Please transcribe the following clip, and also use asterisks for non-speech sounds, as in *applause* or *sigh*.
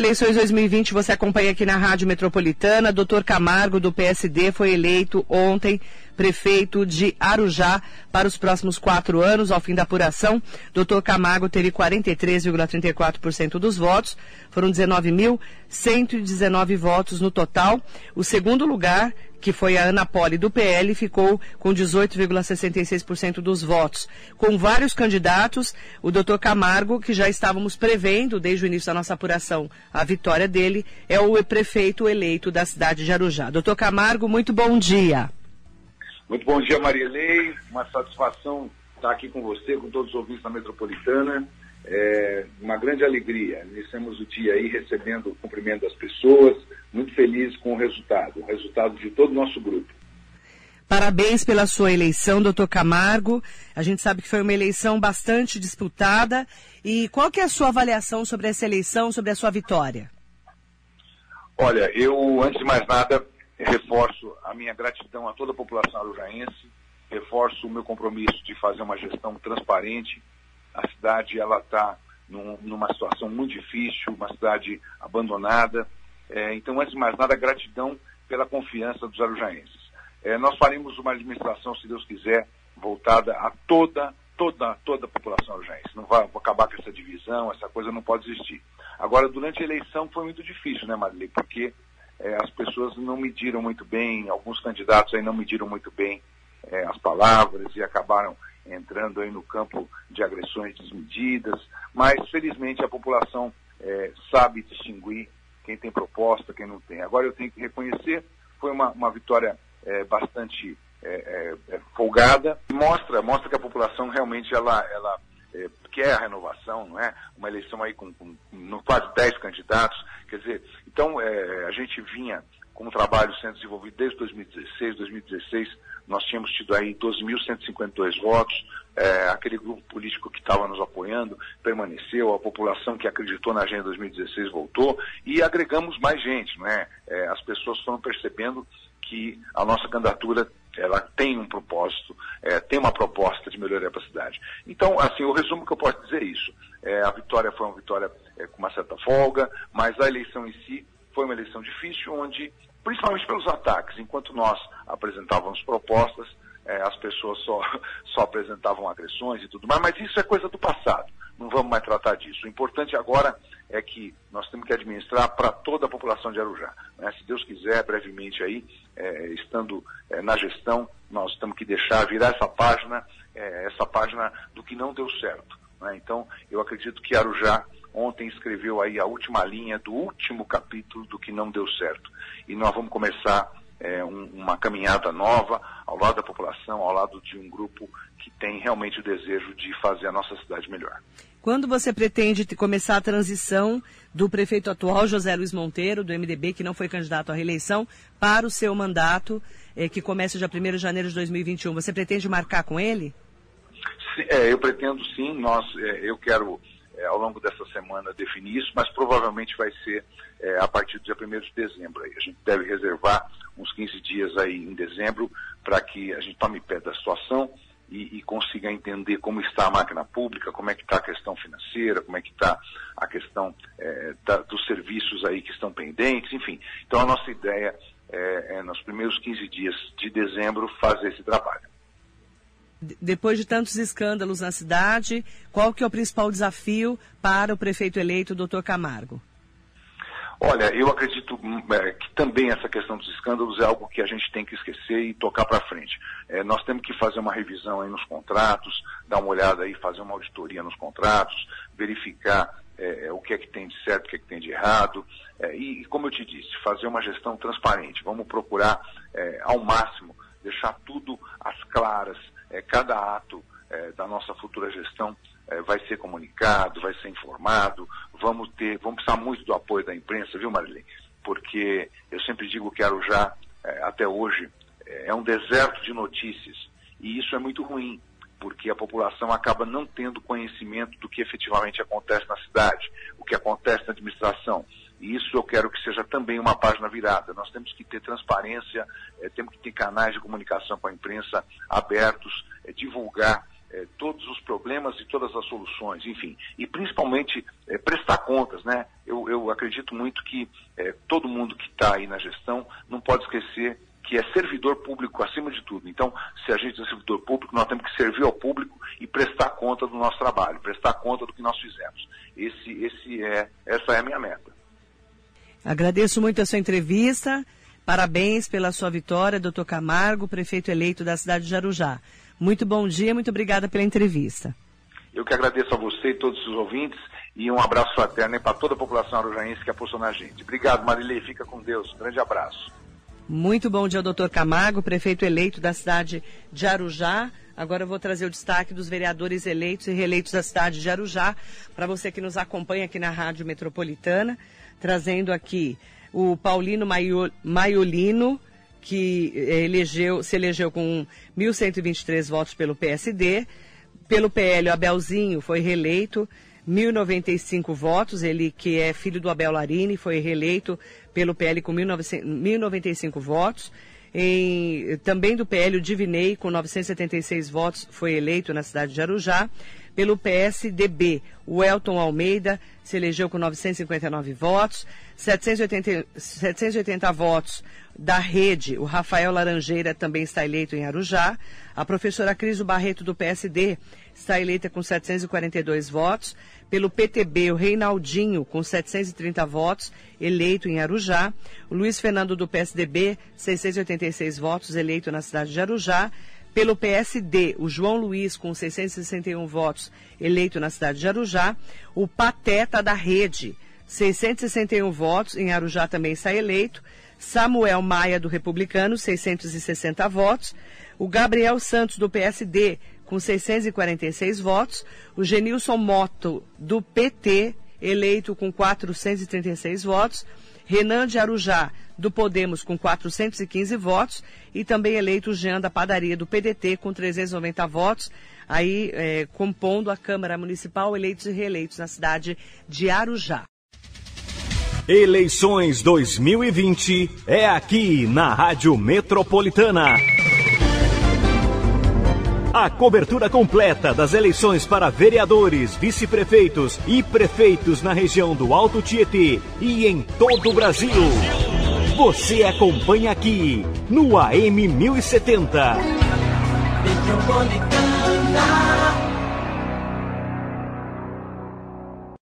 Eleições 2020 você acompanha aqui na Rádio Metropolitana. Doutor Camargo, do PSD, foi eleito ontem prefeito de Arujá para os próximos quatro anos. Ao fim da apuração, doutor Camargo teve 43,34% dos votos. Foram 19.119 votos no total. O segundo lugar que foi a Ana Poli do PL, ficou com 18,66% dos votos. Com vários candidatos, o doutor Camargo, que já estávamos prevendo desde o início da nossa apuração a vitória dele, é o prefeito eleito da cidade de Arujá. Doutor Camargo, muito bom dia. Muito bom dia, Marilei. Uma satisfação estar aqui com você, com todos os ouvintes da Metropolitana. É uma grande alegria. Iniciamos o dia aí recebendo o cumprimento das pessoas, muito feliz com o resultado, o resultado de todo o nosso grupo. Parabéns pela sua eleição, doutor Camargo. A gente sabe que foi uma eleição bastante disputada. E qual que é a sua avaliação sobre essa eleição, sobre a sua vitória? Olha, eu, antes de mais nada, reforço minha gratidão a toda a população arujaense, reforço o meu compromisso de fazer uma gestão transparente. A cidade, ela está num, numa situação muito difícil, uma cidade abandonada, é, então, antes de mais nada, gratidão pela confiança dos arujaenses. É, nós faremos uma administração, se Deus quiser, voltada a toda, toda, toda a população arujaense. Não vai acabar com essa divisão, essa coisa não pode existir. Agora, durante a eleição foi muito difícil, né, Marilei? Porque é, as pessoas não mediram muito bem, alguns candidatos aí não mediram muito bem é, as palavras e acabaram entrando aí no campo de agressões desmedidas, mas felizmente a população é, sabe distinguir quem tem proposta, quem não tem. Agora eu tenho que reconhecer, foi uma, uma vitória é, bastante é, é, é folgada, mostra, mostra que a população realmente ela, ela é, quer a renovação, não é? Uma eleição aí com, com, quase 10 candidatos, quer dizer, então é, a gente vinha com um trabalho sendo desenvolvido desde 2016, 2016 nós tínhamos tido aí 12.152 votos, é, aquele grupo político que estava nos apoiando permaneceu, a população que acreditou na Agenda 2016 voltou e agregamos mais gente, não é? é as pessoas foram percebendo que a nossa candidatura ela tem um propósito, é, tem uma proposta de melhoria para a cidade. Então, assim, o resumo que eu posso dizer é isso. É, a vitória foi uma vitória é, com uma certa folga, mas a eleição em si foi uma eleição difícil, onde principalmente pelos ataques. Enquanto nós apresentávamos propostas, é, as pessoas só, *laughs* só apresentavam agressões e tudo mais, mas isso é coisa do passado. Não vamos mais tratar disso. O importante agora é que nós temos que administrar para toda a população de Arujá. Né? Se Deus quiser, brevemente aí, é, estando é, na gestão, nós temos que deixar virar essa página, é, essa página do que não deu certo. Né? Então, eu acredito que Arujá ontem escreveu aí a última linha do último capítulo do que não deu certo. E nós vamos começar é, um, uma caminhada nova ao lado da população, ao lado de um grupo que tem realmente o desejo de fazer a nossa cidade melhor. Quando você pretende começar a transição do prefeito atual, José Luiz Monteiro, do MDB, que não foi candidato à reeleição, para o seu mandato, é, que começa dia 1 de janeiro de 2021, você pretende marcar com ele? Sim, é, eu pretendo sim, nós, é, eu quero é, ao longo dessa semana definir isso, mas provavelmente vai ser é, a partir do dia 1 de dezembro. Aí. A gente deve reservar uns 15 dias aí em dezembro para que a gente tome pé da situação e, e, consiga entender como está a máquina pública, como é que está a questão financeira, como é que está a questão é, da, dos serviços aí que estão pendentes, enfim. Então a nossa ideia é, é nos primeiros 15 dias de dezembro fazer esse trabalho depois de tantos escândalos na cidade, qual que é o principal desafio para o prefeito eleito, doutor Camargo? Olha, eu acredito hum, é, que também essa questão dos escândalos é algo que a gente tem que esquecer e tocar para frente. É, nós temos que fazer uma revisão aí nos contratos, dar uma olhada aí, fazer uma auditoria nos contratos, verificar é, é o que é que tem de certo, o que é que tem de errado, é, e, como eu te disse, fazer uma gestão transparente. Vamos procurar, é, ao máximo, deixar tudo às claras, é, cada ato é, da nossa futura gestão é, vai ser comunicado, vai ser informado, vamos ter, vamos precisar muito do apoio da imprensa, viu, Marilene? porque eu sempre digo que Arujá, é, até hoje, é, é um deserto de notícias. E isso é muito ruim, porque a população acaba não tendo conhecimento do que efetivamente acontece na cidade, o que acontece na administração. E isso eu quero que seja também uma página virada. Nós temos que ter transparência, é, temos que ter canais de comunicação com a imprensa abertos, é, divulgar é, todos os problemas e todas as soluções, enfim. E principalmente prestar contas, né? Eu, eu acredito muito que todo mundo que está aí na gestão não pode esquecer que é servidor público acima de tudo. Então, se a gente é servidor público, nós temos que servir ao público e prestar conta do nosso trabalho, prestar conta do que nós fizemos. Esse, esse é, essa é a minha meta. Agradeço muito a sua entrevista. Parabéns pela sua vitória, doutor Camargo, prefeito eleito da cidade de Jarujá. Muito bom dia, muito obrigada pela entrevista. Eu que agradeço a você e todos os ouvintes e um abraço fraterno para toda a população arujaense que apostou na gente. Obrigado, Marilei. Fica com Deus. grande abraço. Muito bom dia, doutor Camargo, prefeito eleito da cidade de Arujá. Agora eu vou trazer o destaque dos vereadores eleitos e reeleitos da cidade de Arujá, para você que nos acompanha aqui na Rádio Metropolitana trazendo aqui o Paulino Maiolino, que eh, elegeu, se elegeu com 1.123 votos pelo PSD. Pelo PL, o Abelzinho foi reeleito, 1.095 votos. Ele, que é filho do Abel Larini, foi reeleito pelo PL com 1.095 votos. Em, também do PL, o Divinei, com 976 votos, foi eleito na cidade de Arujá. Pelo PSDB, o Elton Almeida se elegeu com 959 votos, 780, 780 votos da rede, o Rafael Laranjeira também está eleito em Arujá. A professora Criso Barreto, do PSD, está eleita com 742 votos. Pelo PTB, o Reinaldinho, com 730 votos, eleito em Arujá. O Luiz Fernando, do PSDB, 686 votos, eleito na cidade de Arujá. Pelo PSD, o João Luiz, com 661 votos, eleito na cidade de Arujá. O Pateta da Rede, 661 votos, em Arujá também está eleito. Samuel Maia, do Republicano, 660 votos. O Gabriel Santos, do PSD, com 646 votos. O Genilson Moto, do PT, eleito com 436 votos. Renan de Arujá, do Podemos, com 415 votos, e também eleito Jean da Padaria, do PDT, com 390 votos, aí é, compondo a Câmara Municipal, eleitos e reeleitos na cidade de Arujá. Eleições 2020 é aqui na Rádio Metropolitana. A cobertura completa das eleições para vereadores, vice-prefeitos e prefeitos na região do Alto Tietê e em todo o Brasil. Você acompanha aqui no AM 1070. Metropolitana.